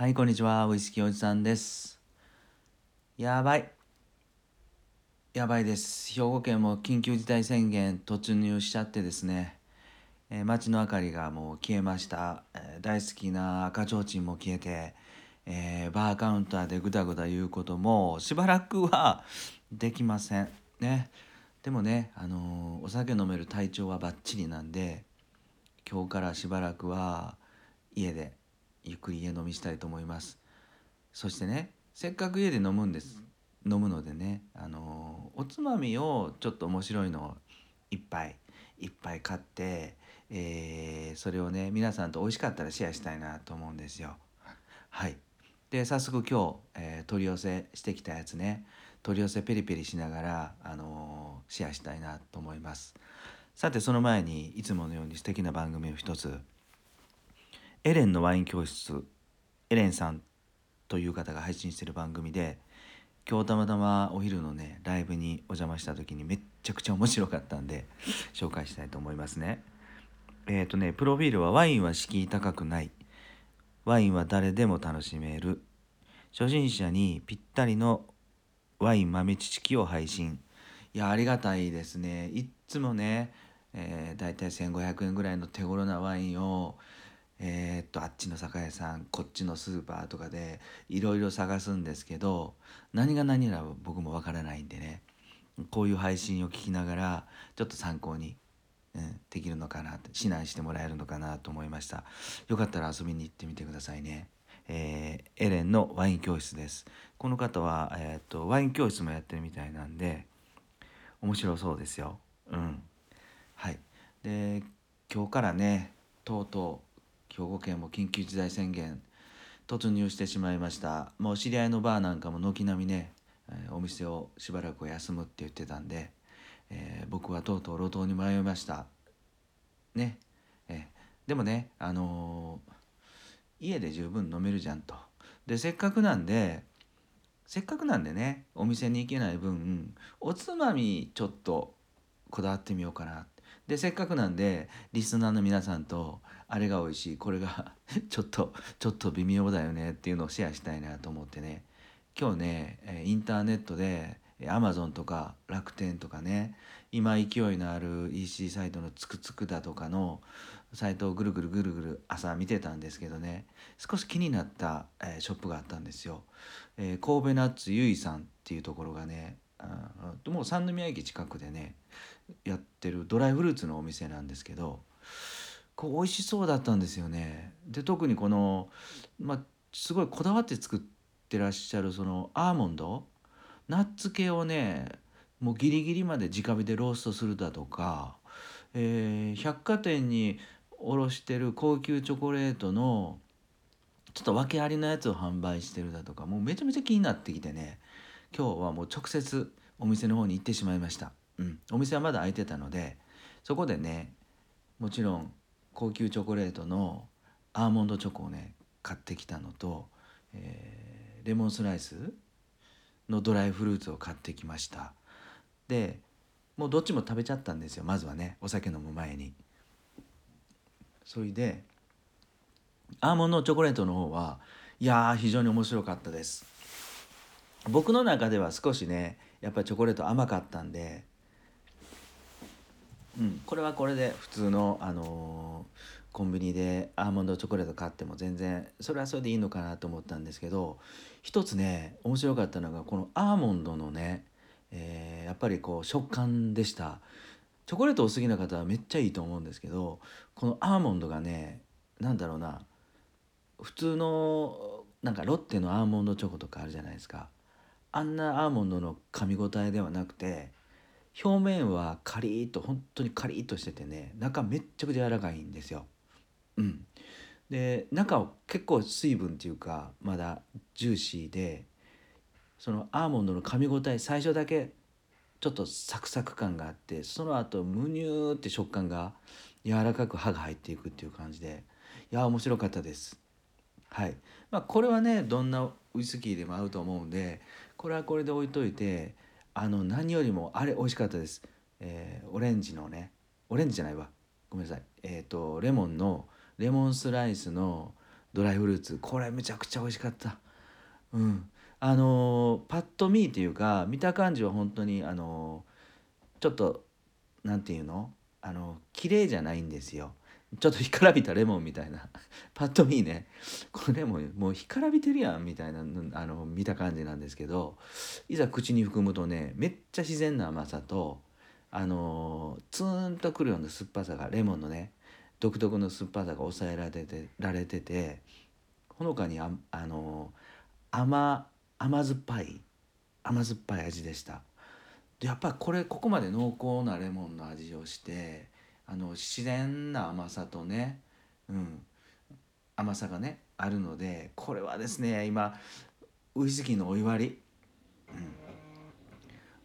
はい、こんにちは。ウイスキーおじさんです。やばい。やばいです。兵庫県も緊急事態宣言突入しちゃってですね、えー街の明かりがもう消えました。えー大好きな赤ちょうちんも消えて、えーバーカウンターでぐだぐだ言うこともしばらくは できません。ね。でもね、あのお酒飲める体調はバッチリなんで、今日からしばらくは家でゆっくり家飲みしたいと思います。そしてねせっかく家で飲むんです。飲むのでねあのおつまみをちょっと面白いのをいっぱいいっぱい買って、えーそれをね皆さんと美味しかったらシェアしたいなと思うんですよ。はい。で早速今日、えー取り寄せしてきたやつね。取り寄せペリペリしながら、あのシェアしたいなと思います。さてその前にいつものように素敵な番組を一つエレンのワイン教室エレンさんという方が配信してる番組で今日たまたまお昼のねライブにお邪魔した時にめっちゃくちゃ面白かったんで紹介したいと思いますね。えっ、とねプロフィールはワインは敷居高くない。ワインは誰でも楽しめる。初心者にぴったりのワイン豆知識を配信。いやありがたいですね。いっつもね、えー、だいたい1500円ぐらいの手頃なワインをえーっとあっちの酒屋さんこっちのスーパーとかでいろいろ探すんですけど何が何なら僕もわからないんでね。こういう配信を聞きながらちょっと参考に、うん、できるのかなって指南してもらえるのかなと思いました。よかったら遊びに行ってみてくださいね、えーエレンのワイン教室です。この方は、えーっとワイン教室もやってるみたいなんで面白そうですよ。うん。はい。で今日からねとうとう兵庫県も緊急事態宣言突入してしまいました。もう知り合いのバーなんかも軒並みね、お店をしばらく休むって言ってたんで、えー僕はとうとう路頭に迷いました。ね、えーでもねあの家で十分飲めるじゃんと。でせっかくなんでせっかくなんでねお店に行けない分おつまみちょっとこだわってみようかなってでせっかくなんでリスナーの皆さんとあれが美味しいこれが ちょっとちょっと微妙だよねっていうのをシェアしたいなと思ってね。今日ねインターネットでアマゾンとか楽天とかね今勢いのある EC サイトのつくつくだとかのサイトをぐるぐるぐるぐる朝見てたんですけどね少し気になった、えショップがあったんですよ、えー神戸ナッツゆいさんっていうところがねあもう三宮駅近くでねやってるドライフルーツのお店なんですけどこう美味しそうだったんですよね。で特にこの、まあ、すごいこだわって作ってらっしゃるそのアーモンドナッツ系をねもうギリギリまで直火でローストするだとか、えー百貨店に卸してる高級チョコレートのちょっと訳ありのやつを販売してるだとかもうめちゃめちゃ気になってきてね。今日はもう直接お店の方に行ってしまいました、うん、お店はまだ開いてたのでそこでねもちろん高級チョコレートのアーモンドチョコをね買ってきたのと、えーレモンスライスのドライフルーツを買ってきました。でもうどっちも食べちゃったんですよまずはねお酒飲む前に。それでアーモンドチョコレートの方はいやー非常に面白かったです。僕の中では少しねやっぱりチョコレート甘かったんでうん、これはこれで普通の、あのーコンビニでアーモンドチョコレート買っても全然それはそれでいいのかなと思ったんですけど一つね面白かったのがこのアーモンドのね、えーやっぱりこう食感でした。チョコレートお好きな方はめっちゃいいと思うんですけどこのアーモンドがねなんだろうな普通のなんかロッテのアーモンドチョコとかあるじゃないですか。あんなアーモンドの噛み応えではなくて表面はカリッと本当にカリッとしててね中めっちゃくちゃ柔らかいんですよ。うん、で中は結構水分っていうかまだジューシーでそのアーモンドの噛み応え最初だけちょっとサクサク感があってその後ムニューって食感が柔らかく歯が入っていくっていう感じでいや面白かったです。はいまあ、これはねどんなウイスキーでも合うと思うんでこれはこれで置いといてあの何よりもあれ美味しかったです、えーオレンジのねオレンジじゃないわ。ごめんなさい。えっ、とレモンのレモンスライスのドライフルーツ。これめちゃくちゃ美味しかった。うん。あのパッと見っていうか見た感じは本当にあのちょっとなんていうの？あの綺麗じゃないんですよ。ちょっと干からびたレモンみたいな。パッと見ね。これももう干からびてるやんみたいなあの見た感じなんですけどいざ口に含むとねめっちゃ自然な甘さとあのツーンとくるような酸っぱさがレモンのね独特の酸っぱさが抑えられてられててほのかにああの甘甘酸っぱい甘酸っぱい味でした。でやっぱりこれここまで濃厚なレモンの味をしてあの自然な甘さとね、うん、甘さがねあるのでこれはですね今ウイスキーのお湯割り、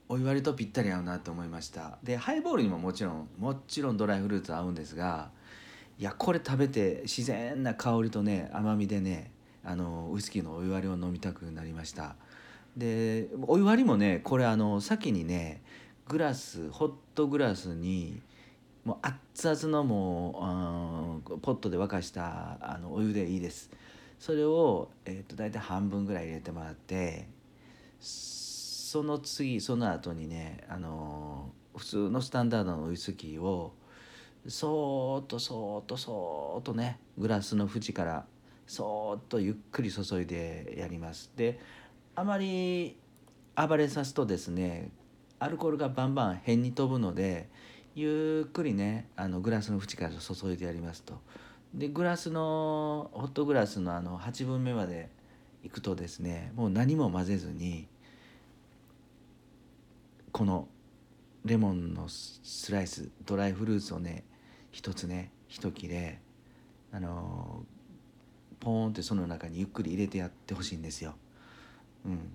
うん、お湯割りとぴったり合うなと思いました。でハイボールにももちろんもちろんドライフルーツ合うんですがいやこれ食べて自然な香りとね甘みでねあのウイスキーのお湯割りを飲みたくなりました。でお湯割りもねこれあの先にねグラスホットグラスにもう熱々のもう、うん、ポットで沸かしたあのお湯でいいです。それを、えーと、大体半分ぐらい入れてもらってその次その後にねあの普通のスタンダードのウイスキーをそーっとそーっとそーっとねグラスの縁からそーっとゆっくり注いでやります。であまり暴れさすとですねアルコールがバンバン変に飛ぶのでゆっくりねあのグラスの縁から注いでやりますとでグラスのホットグラスのあの8分目までいくとですねもう何も混ぜずにこのレモンのスライスドライフルーツをね一つね一切れあのポーンってその中にゆっくり入れてやってほしいんですよ。うん、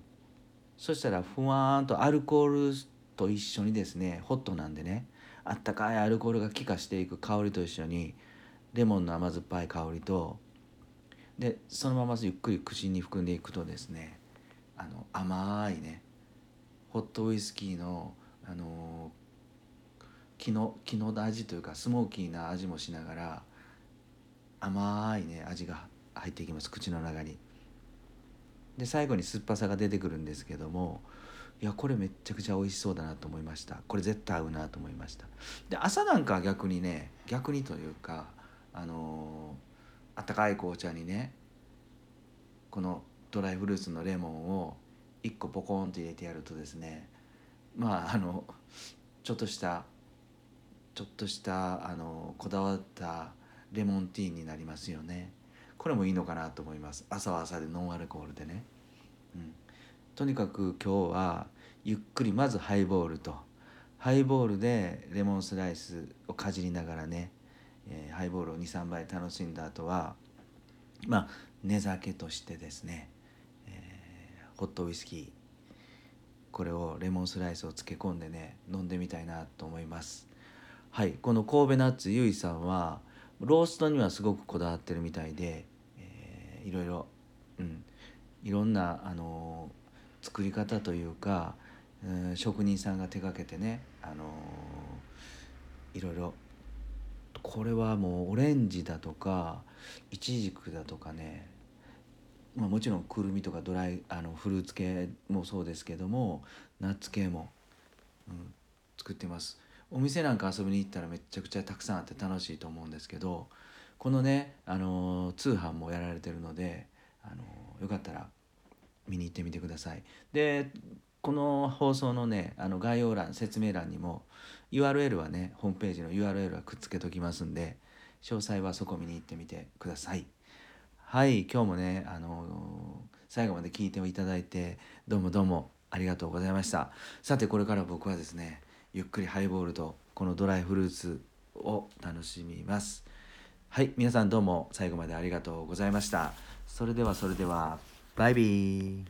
そしたらふわーんとアルコールと一緒にですねホットなんでねあったかいアルコールが気化していく香りと一緒にレモンの甘酸っぱい香りとでそのままゆっくり口に含んでいくとですねあの甘いねホットウイスキーのあの木の木の味というかスモーキーな味もしながら甘いね味が入っていきます口の中に。で最後に酸っぱさが出てくるんですけどもいやこれめっちゃくちゃ美味しそうだなと思いました。これ絶対合うなと思いました。で朝なんかは逆にね逆にというかあのー、あったかい紅茶にねこのドライフルーツのレモンを1個ポコンと入れてやるとですねまああのちょっとしたちょっとしたあのこだわったレモンティーになりますよね。これもいいのかなと思います。朝は朝でノンアルコールでね、うん、とにかく今日はゆっくりまずハイボールとハイボールでレモンスライスをかじりながらね、えー、ハイボールを23杯楽しんだ後はまあ寝酒としてですね、えー、ホットウイスキーこれをレモンスライスを漬け込んでね飲んでみたいなと思います。はいこの神戸ナッツゆいさんはローストにはすごくこだわってるみたいで、えー、いろいろ、うん、いろんな、あのー、作り方というか、うん、職人さんが手がけてね、あのー、いろいろこれはもうオレンジだとかイチジクだとかね、まあ、もちろんくるみとかドライあのフルーツ系もそうですけどもナッツ系も、うん、作ってます。お店なんか遊びに行ったらめちゃくちゃたくさんあって楽しいと思うんですけどこのね、あの通販もやられてるので、あのよかったら見に行ってみてください。でこの放送のねあの概要欄説明欄にも URL はねホームページの URL はくっつけときますんで詳細はそこ見に行ってみてください。はい今日もね、あの最後まで聞いていただいてどうもどうもありがとうございました。さてこれから僕はですねゆっくりハイボールとこのドライフルーツを楽しみますはい皆さんどうも最後までありがとうございましたそれではそれではバイビー